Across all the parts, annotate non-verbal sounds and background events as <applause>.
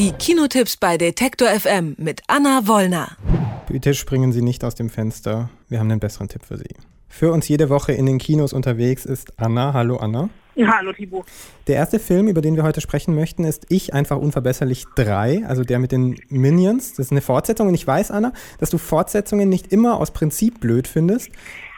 Die Kinotipps bei Detektor FM mit Anna Wollner. Bitte springen Sie nicht aus dem Fenster. Wir haben einen besseren Tipp für Sie. Für uns jede Woche in den Kinos unterwegs ist Anna. Hallo Anna. Ja, hallo Thibaut. Der erste Film, über den wir heute sprechen möchten, ist Ich einfach unverbesserlich 3, also der mit den Minions. Das ist eine Fortsetzung und ich weiß, Anna, dass du Fortsetzungen nicht immer aus Prinzip blöd findest,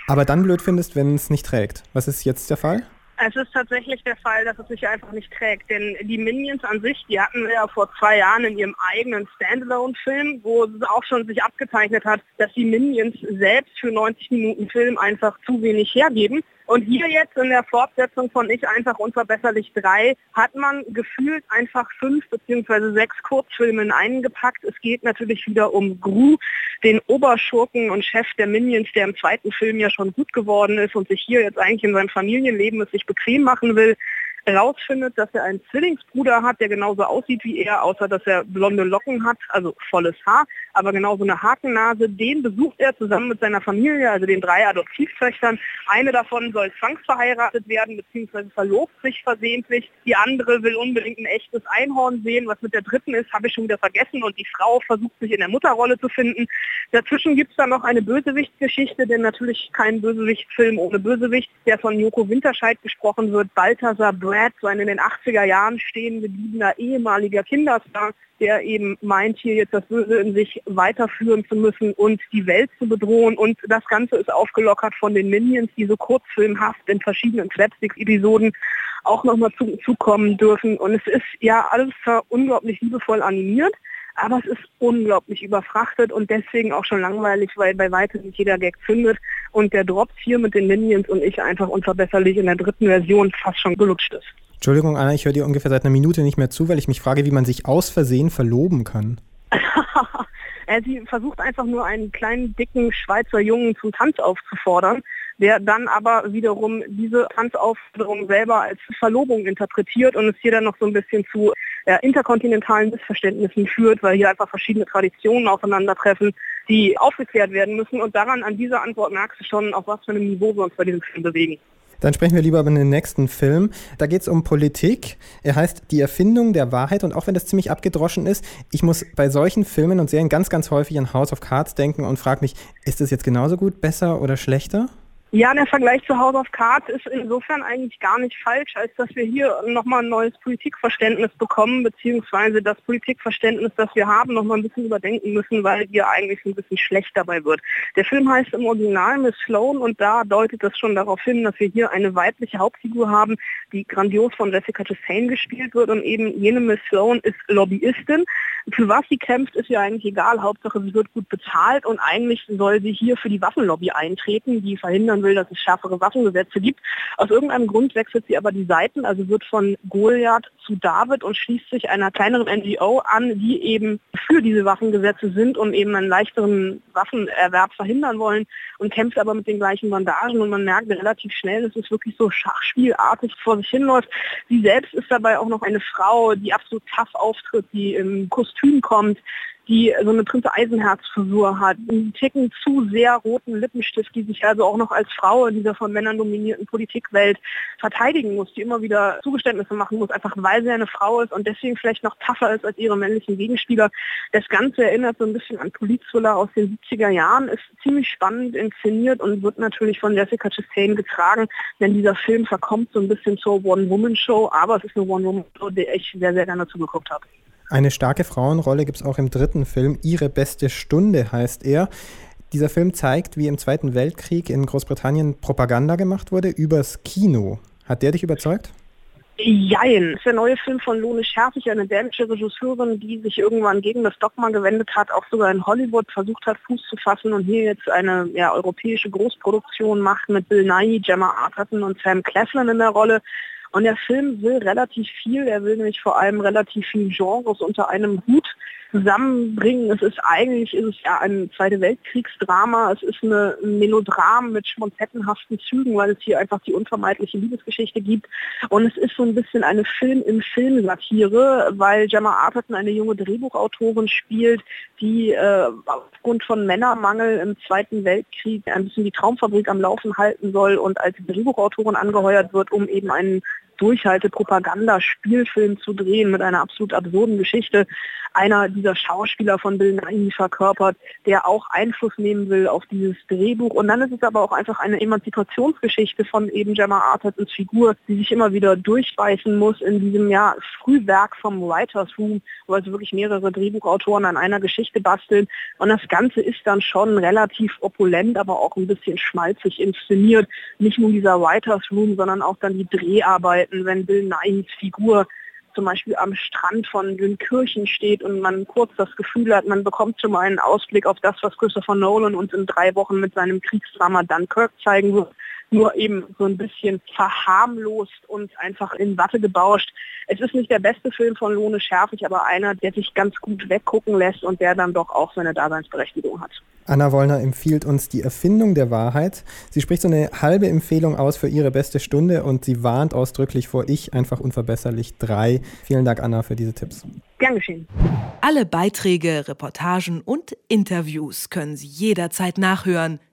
aber dann blöd findest, wenn es nicht trägt. Was ist jetzt der Fall? Es ist tatsächlich der Fall, dass es sich einfach nicht trägt. Denn die Minions an sich, die hatten ja vor zwei Jahren in ihrem eigenen Standalone-Film, wo es auch schon sich abgezeichnet hat, dass die Minions selbst für 90 Minuten Film einfach zu wenig hergeben. Und hier jetzt in der Fortsetzung von Ich einfach unverbesserlich 3 hat man gefühlt einfach fünf beziehungsweise sechs Kurzfilme in einen gepackt. Es geht natürlich wieder um Gru, den Oberschurken und Chef der Minions, der im zweiten Film ja schon gut geworden ist und sich hier jetzt eigentlich in seinem Familienleben es sich bequem machen will herausfindet, dass er einen Zwillingsbruder hat, der genauso aussieht wie er, außer dass er blonde Locken hat, also volles Haar, aber genauso eine Hakennase. Den besucht er zusammen mit seiner Familie, also den drei Adoptivtöchtern. Eine davon soll zwangsverheiratet werden, beziehungsweise verlobt sich versehentlich. Die andere will unbedingt ein echtes Einhorn sehen. Was mit der dritten ist, habe ich schon wieder vergessen. Und die Frau versucht sich in der Mutterrolle zu finden. Dazwischen gibt es dann noch eine Bösewichtsgeschichte, denn natürlich kein Bösewichtfilm ohne Bösewicht, der von Joko Winterscheid gesprochen wird. Balthasar Brad, so ein in den 80er Jahren stehen gebliebener ehemaliger Kinderstar, der eben meint, hier jetzt das Böse in sich weiterführen zu müssen und die Welt zu bedrohen. Und das Ganze ist aufgelockert von den Minions, die so kurzfilmhaft in verschiedenen Slapstick-Episoden auch nochmal zu, zukommen dürfen. Und es ist ja alles unglaublich liebevoll animiert, aber es ist unglaublich überfrachtet und deswegen auch schon langweilig, weil bei weitem nicht jeder Gag zündet und der Drops hier mit den Minions und ich einfach unverbesserlich in der dritten Version fast schon gelutscht ist. Entschuldigung, Anna, ich höre dir ungefähr seit einer Minute nicht mehr zu, weil ich mich frage, wie man sich aus Versehen verloben kann. <laughs> Sie versucht einfach nur einen kleinen, dicken Schweizer Jungen zum Tanz aufzufordern, der dann aber wiederum diese Tanzaufforderung selber als Verlobung interpretiert und es hier dann noch so ein bisschen zu ja, interkontinentalen Missverständnissen führt, weil hier einfach verschiedene Traditionen aufeinandertreffen, die aufgeklärt werden müssen. Und daran, an dieser Antwort merkst du schon, auf was für einem Niveau wir uns bei diesem Film bewegen. Dann sprechen wir lieber über den nächsten Film. Da geht es um Politik. Er heißt Die Erfindung der Wahrheit. Und auch wenn das ziemlich abgedroschen ist, ich muss bei solchen Filmen und Serien ganz, ganz häufig an House of Cards denken und frage mich, ist das jetzt genauso gut, besser oder schlechter? Ja, der Vergleich zu House of Cards ist insofern eigentlich gar nicht falsch, als dass wir hier nochmal ein neues Politikverständnis bekommen, beziehungsweise das Politikverständnis, das wir haben, nochmal ein bisschen überdenken müssen, weil hier eigentlich ein bisschen schlecht dabei wird. Der Film heißt im Original Miss Sloan und da deutet das schon darauf hin, dass wir hier eine weibliche Hauptfigur haben, die grandios von Jessica Chastain gespielt wird und eben jene Miss Sloan ist Lobbyistin. Für was sie kämpft, ist ja eigentlich egal. Hauptsache, sie wird gut bezahlt und eigentlich soll sie hier für die Waffenlobby eintreten, die verhindern will, dass es schärfere Waffengesetze gibt. Aus irgendeinem Grund wechselt sie aber die Seiten, also wird von Goliath zu David und schließt sich einer kleineren NGO an, die eben für diese Waffengesetze sind und eben einen leichteren Waffenerwerb verhindern wollen und kämpft aber mit den gleichen Bandagen und man merkt relativ schnell, dass es wirklich so schachspielartig vor sich hinläuft. Sie selbst ist dabei auch noch eine Frau, die absolut tough auftritt, die im Kostüm kommt, die so eine Prinze Eisenherz-Frisur hat, einen Ticken zu sehr roten Lippenstift, die sich also auch noch als Frau in dieser von Männern dominierten Politikwelt verteidigen muss, die immer wieder Zugeständnisse machen muss, einfach weil sie eine Frau ist und deswegen vielleicht noch tougher ist als ihre männlichen Gegenspieler. Das Ganze erinnert so ein bisschen an Polizthriller aus den 70er Jahren, ist ziemlich spannend inszeniert und wird natürlich von Jessica Chastain getragen, denn dieser Film verkommt so ein bisschen zur One-Woman-Show, aber es ist eine One-Woman-Show, der ich sehr, sehr gerne zugeguckt habe. Eine starke Frauenrolle gibt es auch im dritten Film. Ihre beste Stunde heißt er. Dieser Film zeigt, wie im Zweiten Weltkrieg in Großbritannien Propaganda gemacht wurde übers Kino. Hat der dich überzeugt? Jein. Das ist der neue Film von Lone Scherfig, eine dänische Regisseurin, die sich irgendwann gegen das Dogma gewendet hat, auch sogar in Hollywood versucht hat, Fuß zu fassen und hier jetzt eine ja, europäische Großproduktion macht mit Bill Nighy, Gemma Arterton und Sam Claflin in der Rolle. Und der Film will relativ viel, er will nämlich vor allem relativ viele Genres unter einem Hut zusammenbringen. Es ist eigentlich ist es ja ein Zweite Weltkriegsdrama, es ist eine, ein Melodram mit schmonzettenhaften Zügen, weil es hier einfach die unvermeidliche Liebesgeschichte gibt. Und es ist so ein bisschen eine Film im Film Satire, weil Gemma Arterton eine junge Drehbuchautorin spielt, die äh, aufgrund von Männermangel im Zweiten Weltkrieg ein bisschen die Traumfabrik am Laufen halten soll und als Drehbuchautorin angeheuert wird, um eben einen durchhalte, Propaganda-Spielfilm zu drehen mit einer absolut absurden Geschichte. Einer dieser Schauspieler von Bill Nighy verkörpert, der auch Einfluss nehmen will auf dieses Drehbuch. Und dann ist es aber auch einfach eine Emanzipationsgeschichte von eben Gemma Artertons Figur, die sich immer wieder durchbeißen muss in diesem ja, Frühwerk vom Writers Room, wo also wirklich mehrere Drehbuchautoren an einer Geschichte basteln. Und das Ganze ist dann schon relativ opulent, aber auch ein bisschen schmalzig inszeniert. Nicht nur dieser Writers Room, sondern auch dann die Dreharbeiten, wenn Bill Nighy's Figur zum Beispiel am Strand von Dünkirchen steht und man kurz das Gefühl hat, man bekommt schon mal einen Ausblick auf das, was Christopher Nolan uns in drei Wochen mit seinem Kriegsdrama Dunkirk zeigen wird nur eben so ein bisschen verharmlost und einfach in Watte gebauscht. Es ist nicht der beste Film von Lohne Schärfig, aber einer, der sich ganz gut weggucken lässt und der dann doch auch seine Daseinsberechtigung hat. Anna Wollner empfiehlt uns die Erfindung der Wahrheit. Sie spricht so eine halbe Empfehlung aus für ihre beste Stunde und sie warnt ausdrücklich vor Ich einfach unverbesserlich 3. Vielen Dank, Anna, für diese Tipps. Gern geschehen. Alle Beiträge, Reportagen und Interviews können Sie jederzeit nachhören